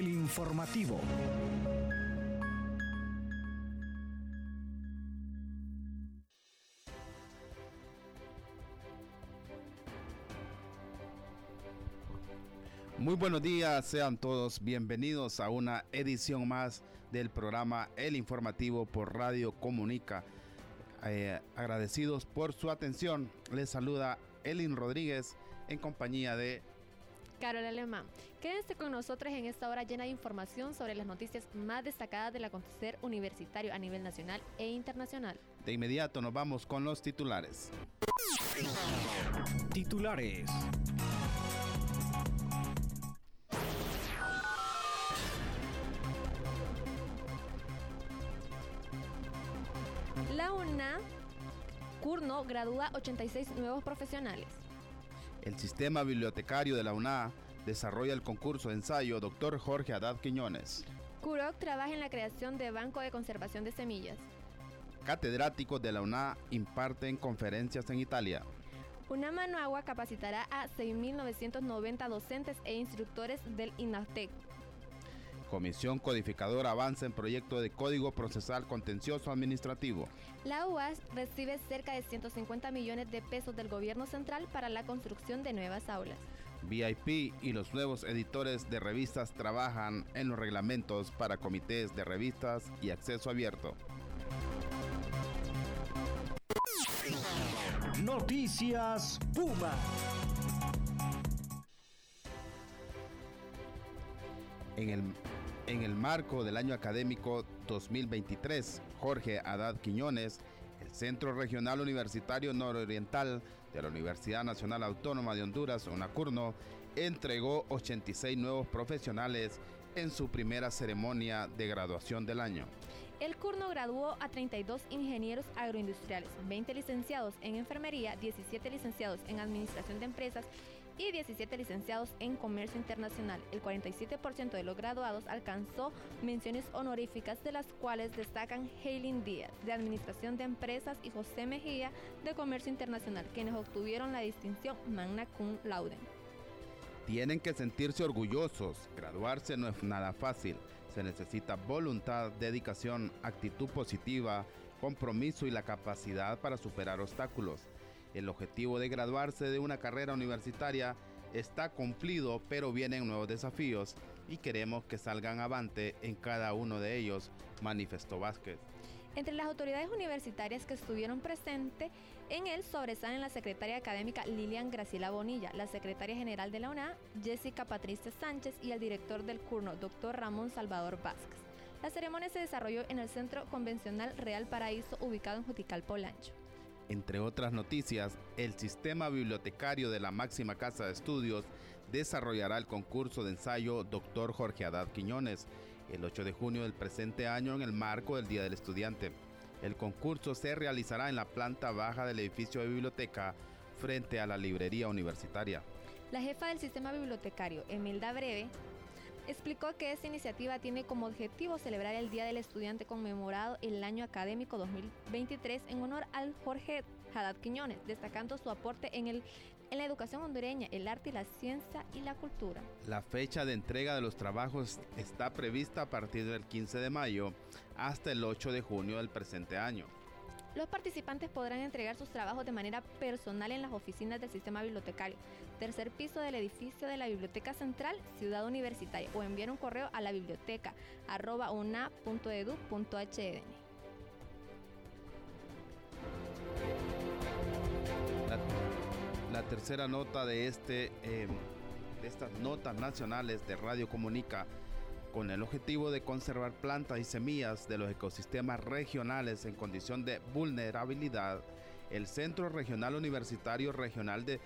el informativo. Muy buenos días, sean todos bienvenidos a una edición más del programa El Informativo por Radio Comunica. Eh, agradecidos por su atención, les saluda Elin Rodríguez en compañía de Carol Alemán. Quédense con nosotros en esta hora llena de información sobre las noticias más destacadas del acontecer universitario a nivel nacional e internacional. De inmediato nos vamos con los titulares. Titulares. La UNA, Curno, gradúa 86 nuevos profesionales. El sistema bibliotecario de la UNA desarrolla el concurso de ensayo Dr. Jorge Haddad Quiñones. CUROC trabaja en la creación de Banco de Conservación de Semillas. Catedráticos de la UNA imparten conferencias en Italia. UNA Managua capacitará a 6.990 docentes e instructores del INATEC. Comisión Codificadora avanza en proyecto de Código Procesal Contencioso Administrativo. La UAS recibe cerca de 150 millones de pesos del gobierno central para la construcción de nuevas aulas. VIP y los nuevos editores de revistas trabajan en los reglamentos para comités de revistas y acceso abierto. Noticias Puma. En el en el marco del año académico 2023, Jorge Haddad Quiñones, el Centro Regional Universitario Nororiental de la Universidad Nacional Autónoma de Honduras, UNACURNO, entregó 86 nuevos profesionales en su primera ceremonia de graduación del año. El CURNO graduó a 32 ingenieros agroindustriales, 20 licenciados en enfermería, 17 licenciados en administración de empresas y 17 licenciados en comercio internacional. El 47% de los graduados alcanzó menciones honoríficas, de las cuales destacan Hailing Díaz, de Administración de Empresas, y José Mejía, de Comercio Internacional, quienes obtuvieron la distinción Magna Cum Laude. Tienen que sentirse orgullosos. Graduarse no es nada fácil. Se necesita voluntad, dedicación, actitud positiva, compromiso y la capacidad para superar obstáculos. El objetivo de graduarse de una carrera universitaria está cumplido, pero vienen nuevos desafíos y queremos que salgan avante en cada uno de ellos, manifestó Vázquez. Entre las autoridades universitarias que estuvieron presentes en él sobresalen la secretaria académica Lilian Graciela Bonilla, la secretaria general de la UNA, Jessica Patricia Sánchez y el director del CURNO, doctor Ramón Salvador Vázquez. La ceremonia se desarrolló en el Centro Convencional Real Paraíso, ubicado en Jutical Polancho. Entre otras noticias, el sistema bibliotecario de la máxima casa de estudios desarrollará el concurso de ensayo Dr. Jorge Haddad Quiñones el 8 de junio del presente año en el marco del Día del Estudiante. El concurso se realizará en la planta baja del edificio de biblioteca frente a la librería universitaria. La jefa del sistema bibliotecario, Emilda Breve, explicó que esta iniciativa tiene como objetivo celebrar el Día del Estudiante conmemorado el año académico 2023 en honor al Jorge Haddad Quiñones, destacando su aporte en, el, en la educación hondureña, el arte la ciencia y la cultura. La fecha de entrega de los trabajos está prevista a partir del 15 de mayo hasta el 8 de junio del presente año. Los participantes podrán entregar sus trabajos de manera personal en las oficinas del sistema bibliotecario, tercer piso del edificio de la Biblioteca Central, Ciudad Universitaria, o enviar un correo a la biblioteca La, tercera nota de, este, eh, de estas notas nacionales de Radio Comunica con el objetivo de conservar plantas y semillas de los ecosistemas regionales en condición de vulnerabilidad, el Centro Regional Universitario Regional de,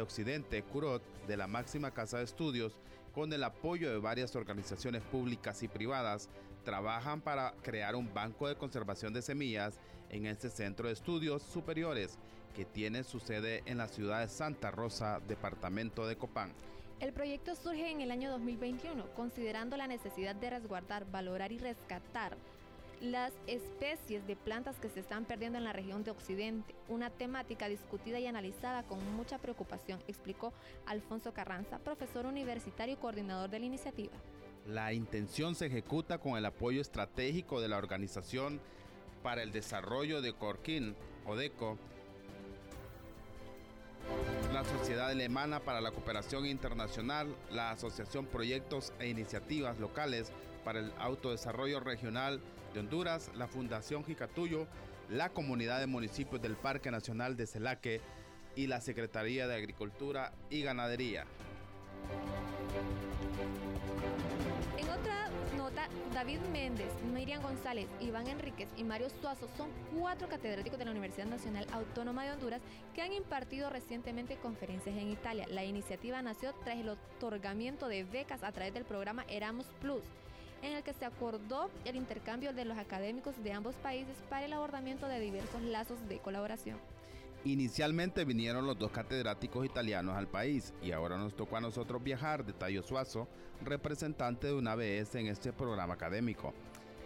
Occidente, CUROT, de la máxima casa de estudios, con el apoyo de varias organizaciones públicas y privadas, trabajan para crear un banco de conservación de semillas en este centro de estudios superiores que tiene su sede en la ciudad de Santa Rosa, departamento de Copán. El proyecto surge en el año 2021, considerando la necesidad de resguardar, valorar y rescatar las especies de plantas que se están perdiendo en la región de Occidente, una temática discutida y analizada con mucha preocupación, explicó Alfonso Carranza, profesor universitario y coordinador de la iniciativa. La intención se ejecuta con el apoyo estratégico de la Organización para el Desarrollo de Corquín, ODECO, la Sociedad Alemana para la Cooperación Internacional, la Asociación Proyectos e Iniciativas Locales para el Autodesarrollo Regional de Honduras, la Fundación Jicatuyo, la Comunidad de Municipios del Parque Nacional de Celaque y la Secretaría de Agricultura y Ganadería. David Méndez, Miriam González, Iván Enríquez y Mario Suazo son cuatro catedráticos de la Universidad Nacional Autónoma de Honduras que han impartido recientemente conferencias en Italia. La iniciativa nació tras el otorgamiento de becas a través del programa Erasmus Plus en el que se acordó el intercambio de los académicos de ambos países para el abordamiento de diversos lazos de colaboración. Inicialmente vinieron los dos catedráticos italianos al país y ahora nos tocó a nosotros viajar, de Tallo Suazo, representante de una ABS en este programa académico.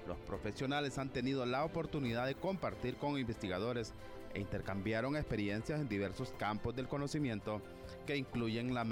Los profesionales han tenido la oportunidad de compartir con investigadores e intercambiaron experiencias en diversos campos del conocimiento que incluyen la,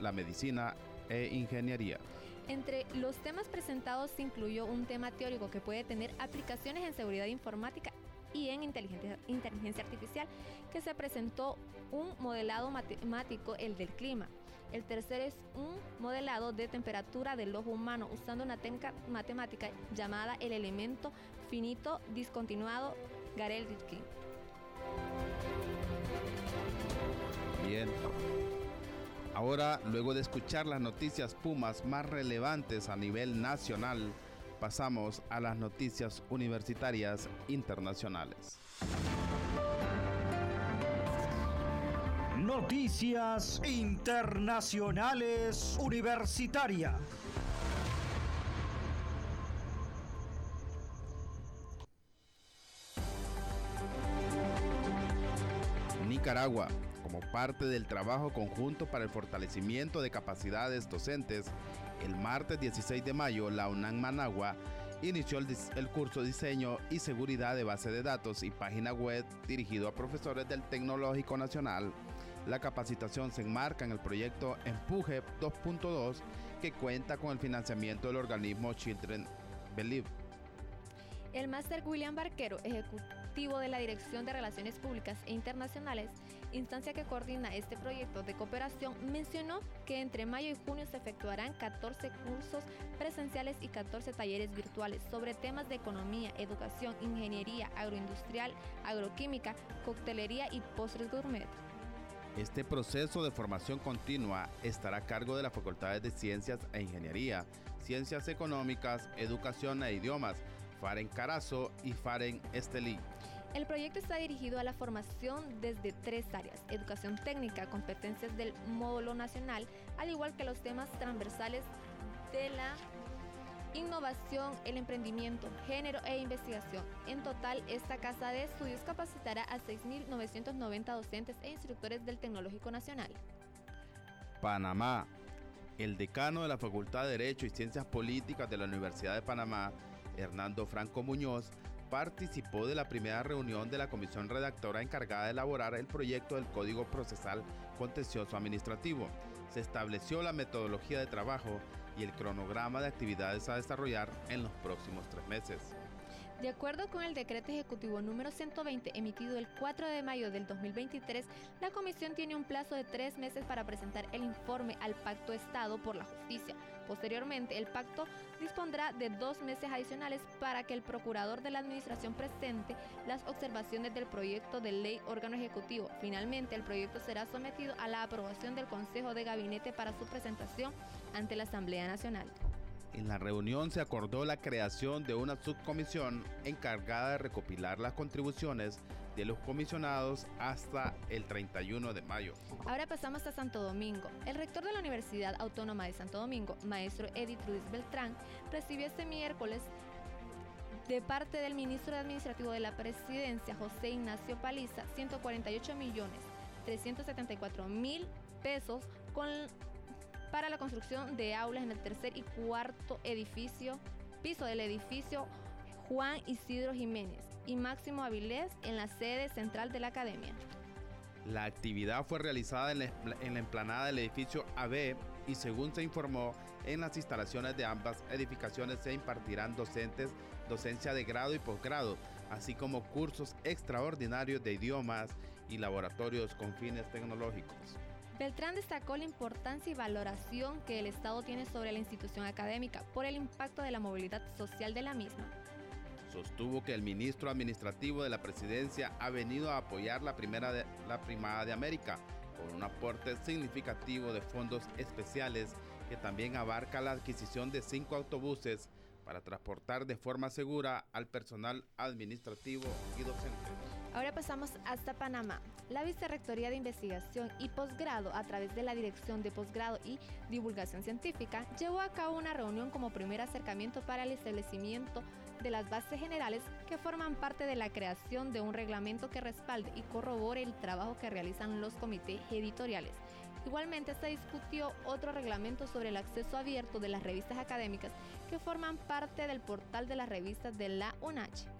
la medicina e ingeniería. Entre los temas presentados se incluyó un tema teórico que puede tener aplicaciones en seguridad informática y en inteligencia, inteligencia artificial, que se presentó un modelado matemático, el del clima. El tercero es un modelado de temperatura del ojo humano usando una técnica matemática llamada el elemento finito discontinuado Garel-Rifkin. Bien. Ahora, luego de escuchar las noticias Pumas más relevantes a nivel nacional, pasamos a las noticias universitarias internacionales. Noticias internacionales universitarias. Nicaragua, como parte del trabajo conjunto para el fortalecimiento de capacidades docentes el martes 16 de mayo, la UNAM Managua inició el, curso Diseño y Seguridad de Base de Datos y Página Web dirigido a profesores del Tecnológico Nacional. La capacitación se enmarca en el proyecto Empuje 2.2 que cuenta con el financiamiento del organismo Children Believe. El máster William Barquero, ejecutivo de la Dirección de Relaciones Públicas e Internacionales, instancia que coordina este proyecto de cooperación, mencionó que entre mayo y junio se efectuarán 14 cursos presenciales y 14 talleres virtuales sobre temas de economía, educación, ingeniería, agroindustrial, agroquímica, coctelería y postres gourmet. Este proceso de formación continua estará a cargo de las facultades de Ciencias e Ingeniería, Ciencias Económicas, Educación e Idiomas, Faren Carazo y Faren Estelí. El proyecto está dirigido a la formación desde tres áreas, educación técnica, competencias del módulo nacional, al igual que los temas transversales de la innovación, el emprendimiento, género e investigación. En total, esta casa de estudios capacitará a 6.990 docentes e instructores del Tecnológico Nacional. Panamá. El decano de la Facultad de Derecho y Ciencias Políticas de la Universidad de Panamá, Hernando Franco Muñoz, participó de la primera reunión de la comisión redactora encargada de elaborar el proyecto del Código Procesal Contencioso Administrativo. Se estableció la metodología de trabajo y el cronograma de actividades a desarrollar en los próximos tres meses. De acuerdo con el decreto ejecutivo número 120 emitido el 4 de mayo del 2023, la comisión tiene un plazo de tres meses para presentar el informe al Pacto Estado por la Justicia. Posteriormente, el pacto dispondrá de dos meses adicionales para que el procurador de la Administración presente las observaciones del proyecto de ley órgano ejecutivo. Finalmente, el proyecto será sometido a la aprobación del Consejo de Gabinete para su presentación ante la Asamblea Nacional. En la reunión se acordó la creación de una subcomisión encargada de recopilar las contribuciones de los comisionados hasta el 31 de mayo. Ahora pasamos a Santo Domingo. El rector de la Universidad Autónoma de Santo Domingo, maestro Edith Ruiz Beltrán, recibió este miércoles de parte del ministro administrativo de la presidencia, José Ignacio Paliza, 148 millones 374 mil pesos con para la construcción de aulas en el tercer y cuarto edificio, piso del edificio Juan Isidro Jiménez y Máximo Avilés en la sede central de la academia. La actividad fue realizada en la, emplanada del edificio AB y según se informó, en las instalaciones de ambas edificaciones se impartirán docentes, docencia de grado y posgrado, así como cursos extraordinarios de idiomas y laboratorios con fines tecnológicos. Beltrán destacó la importancia y valoración que el Estado tiene sobre la institución académica por el impacto de la movilidad social de la misma. Sostuvo que el ministro administrativo de la presidencia ha venido a apoyar la, primera de, la Primada de América con un aporte significativo de fondos especiales que también abarca la adquisición de cinco autobuses para transportar de forma segura al personal administrativo y docente. Ahora pasamos hasta Panamá. La Vicerrectoría de Investigación y Posgrado, a través de la Dirección de Posgrado y Divulgación Científica, llevó a cabo una reunión como primer acercamiento para el establecimiento de las bases generales que forman parte de la creación de un reglamento que respalde y corrobore el trabajo que realizan los comités editoriales. Igualmente se discutió otro reglamento sobre el acceso abierto de las revistas académicas que forman parte del portal de las revistas de la UNACH.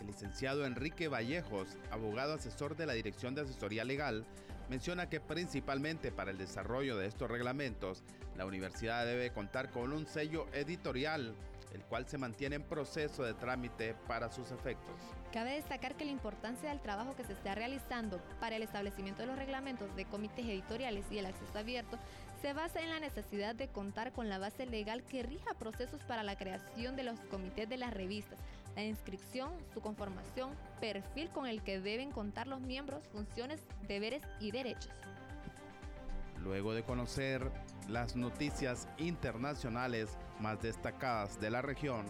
El licenciado Enrique Vallejos, abogado asesor de la Dirección de Asesoría Legal, menciona que principalmente para el desarrollo de estos reglamentos, la universidad debe contar con un sello editorial el cual se mantiene en proceso de trámite para sus efectos. Cabe destacar que la importancia del trabajo que se está realizando para el establecimiento de los reglamentos de comités editoriales y el acceso abierto se basa en la necesidad de contar con la base legal que rija procesos para la creación de los comités de las revistas, la inscripción, su conformación, perfil con el que deben contar los miembros, funciones, deberes y derechos. Luego de conocer las noticias internacionales más destacadas de la región,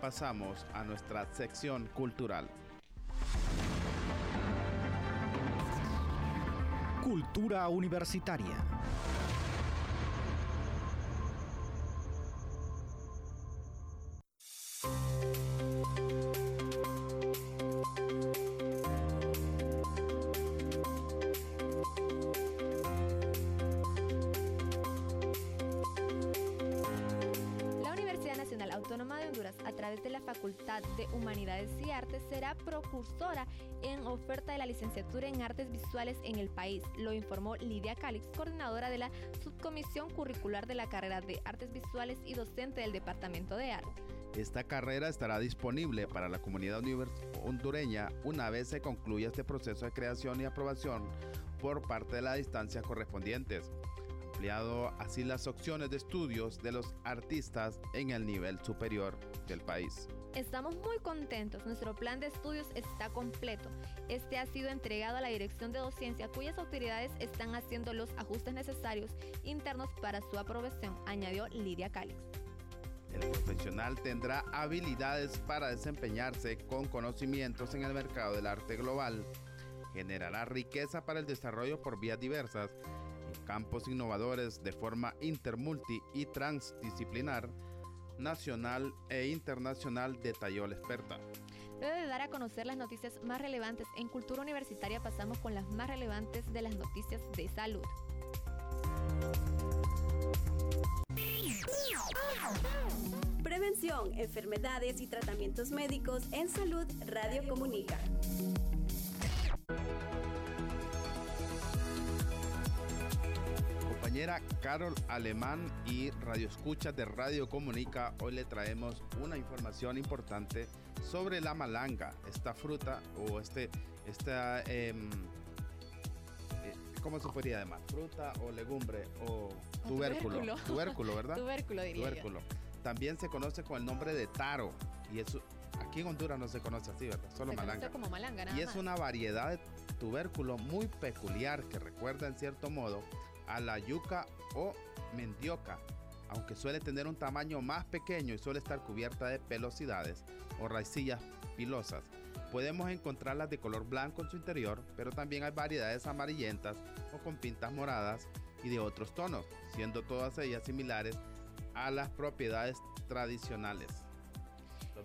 pasamos a nuestra sección cultural. Cultura universitaria. Licenciatura en Artes Visuales en el país, lo informó Lidia Calix, coordinadora de la Subcomisión Curricular de la carrera de Artes Visuales y docente del Departamento de Arte. Esta carrera estará disponible para la comunidad hondureña una vez se concluya este proceso de creación y aprobación por parte de las instancias correspondientes ampliado así las opciones de estudios de los artistas en el nivel superior del país. Estamos muy contentos, nuestro plan de estudios está completo. Este ha sido entregado a la Dirección de Docencia, cuyas autoridades están haciendo los ajustes necesarios internos para su aprobación, añadió Lidia Calix. El profesional tendrá habilidades para desempeñarse con conocimientos en el mercado del arte global, generará riqueza para el desarrollo por vías diversas, campos innovadores de forma intermulti y transdisciplinar, nacional e internacional, detalló la experta. Luego de dar a conocer las noticias más relevantes en cultura universitaria, pasamos con las más relevantes de las noticias de salud. Prevención, enfermedades y tratamientos médicos en salud, Radio Comunica. Compañera Carol Alemán y Radio Escucha de Radio Comunica, hoy le traemos una información importante sobre la malanga, esta fruta o este, esta, em, eh, ¿cómo se podría llamar? Fruta o legumbre o tubérculo. Tubérculo, ¿verdad? tubérculo, diría Tubérculo. También se conoce con el nombre de taro y eso aquí en Honduras no se conoce así, ¿verdad? Solo se malanga. como malanga nada y es más. una variedad de tubérculo muy peculiar que recuerda en cierto modo a la yuca o mendioca, aunque suele tener un tamaño más pequeño y suele estar cubierta de pelosidades o raicillas pilosas. Podemos encontrarlas de color blanco en su interior, pero también hay variedades amarillentas o con pintas moradas y de otros tonos, siendo todas ellas similares a las propiedades tradicionales.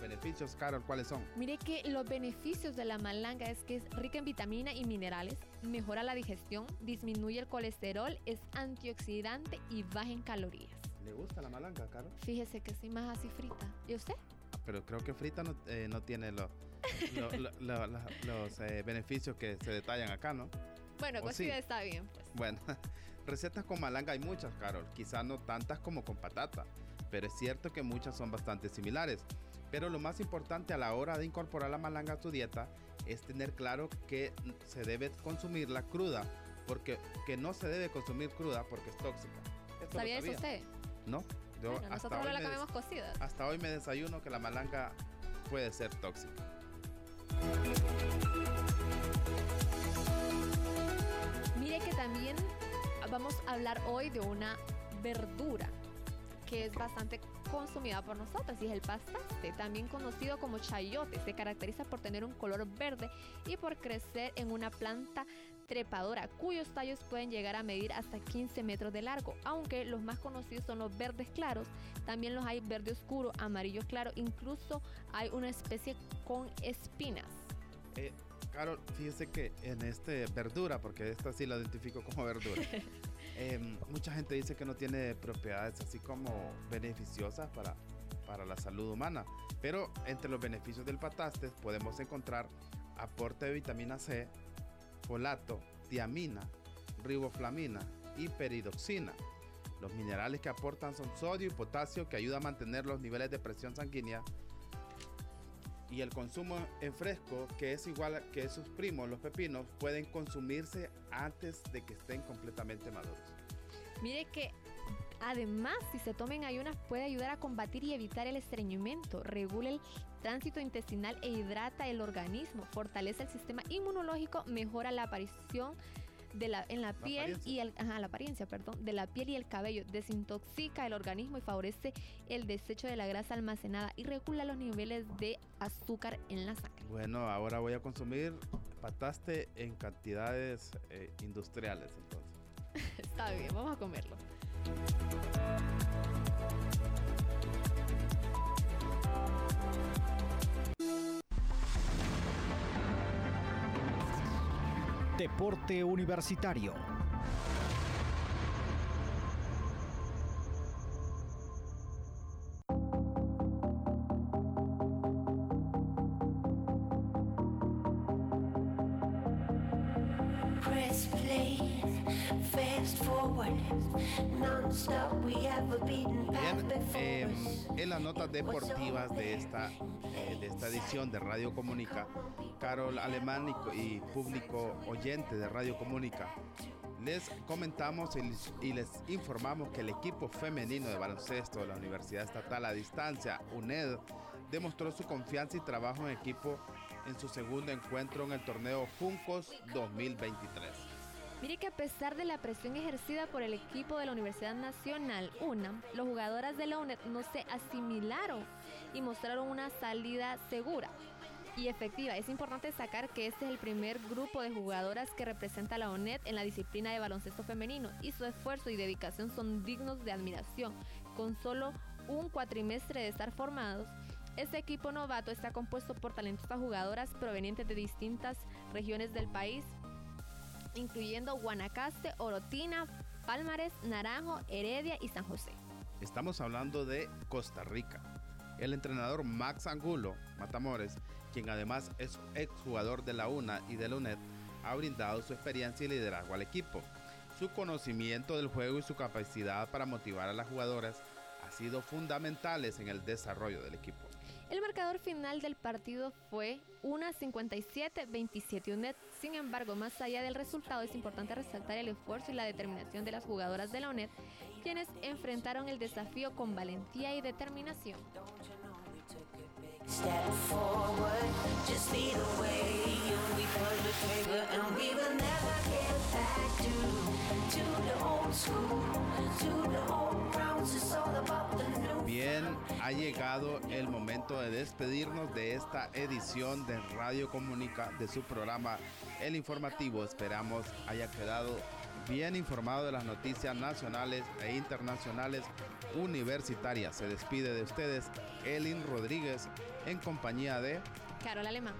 Los beneficios, Carol, ¿cuáles son? Mire que los beneficios de la malanga es que es rica en vitamina y minerales, mejora la digestión, disminuye el colesterol, es antioxidante y baja en calorías. ¿Le gusta la malanga, Carol? Fíjese que sí más así frita. ¿Y usted? Pero creo que frita no, eh, no tiene los, lo- lo- lo- la- los eh, beneficios que se detallan acá, ¿no? Bueno, cocida está bien. Pues. Bueno, recetas con malanga hay muchas, Carol. Quizá no tantas como con patata, pero es cierto que muchas son bastante similares. Pero lo más importante a la hora de incorporar la malanga a tu dieta es tener claro que se debe consumirla cruda, porque que no se debe consumir cruda porque es tóxica. ¿Sabía eso usted? No. hasta hoy la comemos cocida. Hasta hoy me desayuno que la malanga puede ser tóxica. Mire que también vamos a hablar hoy de una verdura que es bastante consumida por nosotras y es el pastaste, también conocido como chayote. Se caracteriza por tener un color verde y por crecer en una planta trepadora, cuyos tallos pueden llegar a medir hasta 15 metros de largo, aunque los más conocidos son los verdes claros, también los hay verde oscuro, amarillo claro, incluso hay una especie con espinas. Eh, Carol, fíjese que en este verdura, porque esta sí la identifico como verdura, em, mucha gente dice que no tiene propiedades así como beneficiosas para, para la salud humana, pero entre los beneficios del pataste podemos encontrar aporte de vitamina C, folato, tiamina, riboflamina y peridoxina. Los minerales que aportan son sodio y potasio que ayudan a mantener los niveles de presión sanguínea y el consumo en fresco, que es igual que sus primos, los pepinos, pueden consumirse antes de que estén completamente maduros. Mire que además, si se tomen ayunas, puede ayudar a combatir y evitar el estreñimiento, regula el tránsito intestinal e hidrata el organismo, fortalece el sistema inmunológico, mejora la aparición la, en la, piel y el, la apariencia, perdón, de la piel y el cabello, desintoxica el organismo y favorece el desecho de la grasa almacenada y regula los niveles de azúcar en la sangre. Bueno, ahora voy a consumir pataste en cantidades eh, industriales entonces. Está bien, vamos a comerlo. Deporte Universitario. Bien, en las notas deportivas de esta, eh, de esta edición de Radio Comunica, Carol Alemán y, público oyente de Radio Comunica, les comentamos y, les informamos que el equipo femenino de baloncesto de la Universidad Estatal a Distancia, UNED, demostró su confianza y trabajo en equipo en su segundo encuentro en el torneo Juncos 2023. Mire que a pesar de la presión ejercida por el equipo de la Universidad Nacional UNAM, los jugadoras de la UNED no se asimilaron y mostraron una salida segura y efectiva. Es importante destacar que este es el primer grupo de jugadoras que representa a la ONED en la disciplina de baloncesto femenino y su esfuerzo y dedicación son dignos de admiración. Con solo un cuatrimestre de estar formados, este equipo novato está compuesto por talentosas jugadoras provenientes de distintas regiones del país, incluyendo Guanacaste, Orotina, Pálmares, Naranjo, Heredia y San José. Estamos hablando de Costa Rica. El entrenador Max Angulo Matamores quien además es exjugador de la UNA y de la UNED, ha brindado su experiencia y liderazgo al equipo. Su conocimiento del juego y su capacidad para motivar a las jugadoras ha sido fundamentales en el desarrollo del equipo. El marcador final del partido fue una 57-27 UNED. Sin embargo, más allá del resultado, es importante resaltar el esfuerzo y la determinación de las jugadoras de la UNED, quienes enfrentaron el desafío con valentía y determinación. Bien, ha llegado el momento de despedirnos de esta edición de Radio Comunica de su programa El Informativo. Esperamos haya quedado bien informado de las noticias nacionales e internacionales universitarias. Se despide de ustedes Elin Rodríguez en compañía de Carol Alemán.